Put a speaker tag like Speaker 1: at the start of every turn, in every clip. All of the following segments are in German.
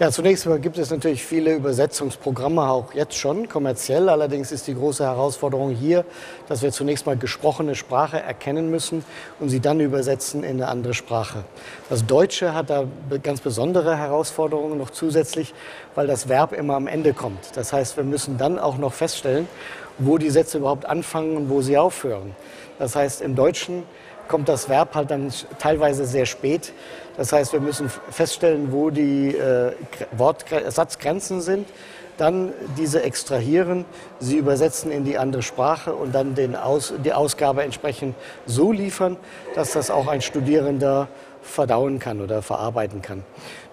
Speaker 1: Ja, zunächst mal gibt es natürlich viele Übersetzungsprogramme, auch jetzt schon kommerziell. Allerdings ist die große Herausforderung hier, dass wir zunächst mal gesprochene Sprache erkennen müssen und sie dann übersetzen in eine andere Sprache. Das Deutsche hat da ganz besondere Herausforderungen noch zusätzlich, weil das Verb immer am Ende kommt. Das heißt, wir müssen dann auch noch feststellen, wo die Sätze überhaupt anfangen und wo sie aufhören. Das heißt, im Deutschen kommt das Verb halt dann teilweise sehr spät. Das heißt, wir müssen feststellen, wo die äh, Satzgrenzen sind, dann diese extrahieren, sie übersetzen in die andere Sprache und dann Aus, die Ausgabe entsprechend so liefern, dass das auch ein Studierender verdauen kann oder verarbeiten kann.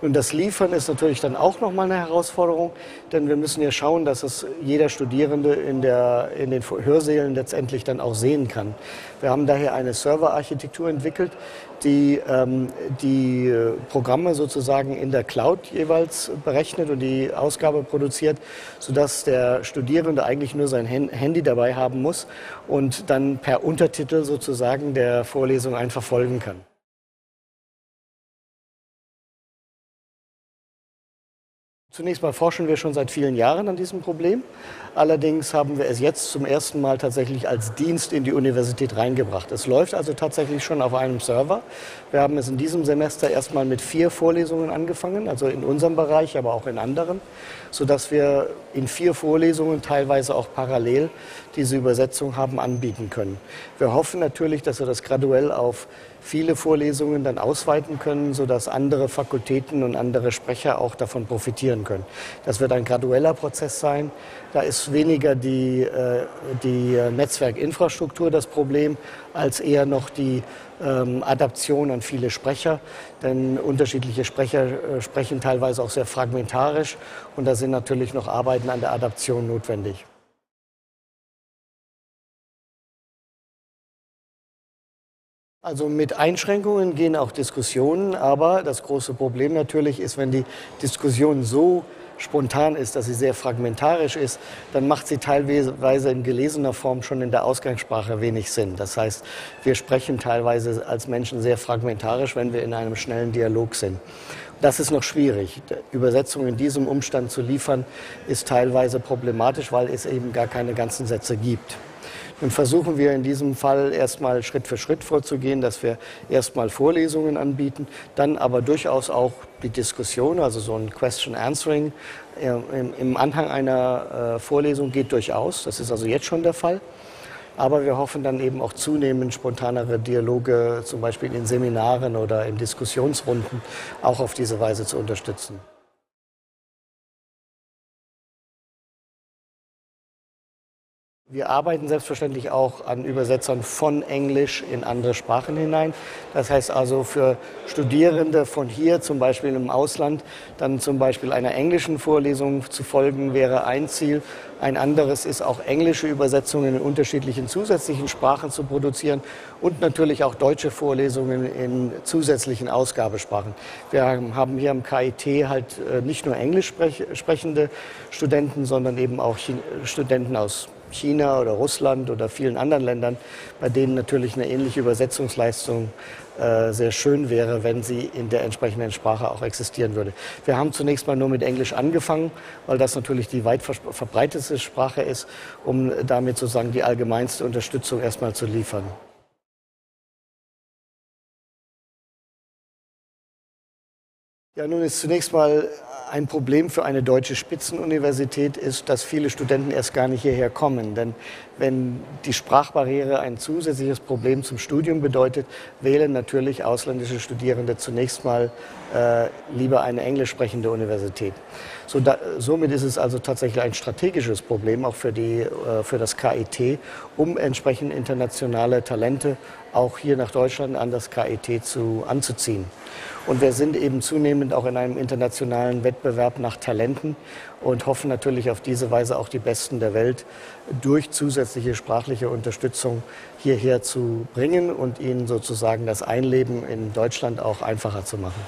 Speaker 1: Nun, das Liefern ist natürlich dann auch nochmal eine Herausforderung, denn wir müssen ja schauen, dass es jeder Studierende in, der, in den Hörsälen letztendlich dann auch sehen kann. Wir haben daher eine Serverarchitektur entwickelt, die ähm, die Programme sozusagen in der Cloud jeweils berechnet und die Ausgabe produziert, sodass der Studierende eigentlich nur sein Handy dabei haben muss und dann per Untertitel sozusagen der Vorlesung einfach folgen kann. Zunächst mal forschen wir schon seit vielen Jahren an diesem Problem. Allerdings haben wir es jetzt zum ersten Mal tatsächlich als Dienst in die Universität reingebracht. Es läuft also tatsächlich schon auf einem Server. Wir haben es in diesem Semester erstmal mit vier Vorlesungen angefangen, also in unserem Bereich, aber auch in anderen, sodass wir in vier Vorlesungen teilweise auch parallel diese Übersetzung haben anbieten können. Wir hoffen natürlich, dass wir das graduell auf viele Vorlesungen dann ausweiten können, sodass andere Fakultäten und andere Sprecher auch davon profitieren können. Das wird ein gradueller Prozess sein. Da ist weniger die, äh, die Netzwerkinfrastruktur das Problem, als eher noch die ähm, Adaption an viele Sprecher. Denn unterschiedliche Sprecher äh, sprechen teilweise auch sehr fragmentarisch und da sind natürlich noch Arbeiten an der Adaption notwendig. Also mit Einschränkungen gehen auch Diskussionen, aber das große Problem natürlich ist, wenn die Diskussion so spontan ist, dass sie sehr fragmentarisch ist, dann macht sie teilweise in gelesener Form schon in der Ausgangssprache wenig Sinn. Das heißt, wir sprechen teilweise als Menschen sehr fragmentarisch, wenn wir in einem schnellen Dialog sind. Das ist noch schwierig. Übersetzung in diesem Umstand zu liefern, ist teilweise problematisch, weil es eben gar keine ganzen Sätze gibt. Nun versuchen wir in diesem Fall erstmal Schritt für Schritt vorzugehen, dass wir erstmal Vorlesungen anbieten, dann aber durchaus auch die Diskussion, also so ein Question Answering äh, im Anhang einer äh, Vorlesung geht durchaus. Das ist also jetzt schon der Fall. Aber wir hoffen dann eben auch zunehmend spontanere Dialoge, zum Beispiel in Seminaren oder in Diskussionsrunden, auch auf diese Weise zu unterstützen. Wir arbeiten selbstverständlich auch an Übersetzern von Englisch in andere Sprachen hinein. Das heißt also für Studierende von hier, zum Beispiel im Ausland, dann zum Beispiel einer englischen Vorlesung zu folgen, wäre ein Ziel. Ein anderes ist auch englische Übersetzungen in unterschiedlichen zusätzlichen Sprachen zu produzieren und natürlich auch deutsche Vorlesungen in zusätzlichen Ausgabesprachen. Wir haben hier am KIT halt äh, nicht nur englisch sprechende Studenten, sondern eben auch Studenten aus China oder Russland oder vielen anderen Ländern, bei denen natürlich eine ähnliche Übersetzungsleistung äh, sehr schön wäre, wenn sie in der entsprechenden Sprache auch existieren würde. Wir haben zunächst mal nur mit Englisch angefangen, weil das natürlich die weit verbreitetste Sprache ist, um damit sozusagen die allgemeinste Unterstützung erstmal zu liefern. Ja, nun ist zunächst mal ein Problem für eine deutsche Spitzenuniversität ist, dass viele Studenten erst gar nicht hierher kommen. Denn wenn die Sprachbarriere ein zusätzliches Problem zum Studium bedeutet, wählen natürlich ausländische Studierende zunächst mal äh, lieber eine englisch sprechende Universität. So da, somit ist es also tatsächlich ein strategisches Problem auch für, die, äh, für das KIT, um entsprechend internationale Talente auch hier nach Deutschland an das KIT zu, anzuziehen. Und wir sind eben zunehmend auch in einem internationalen Wettbewerb nach Talenten und hoffen natürlich auf diese Weise auch die Besten der Welt durch zusätzliche sprachliche Unterstützung hierher zu bringen und ihnen sozusagen das Einleben in Deutschland auch einfacher zu machen.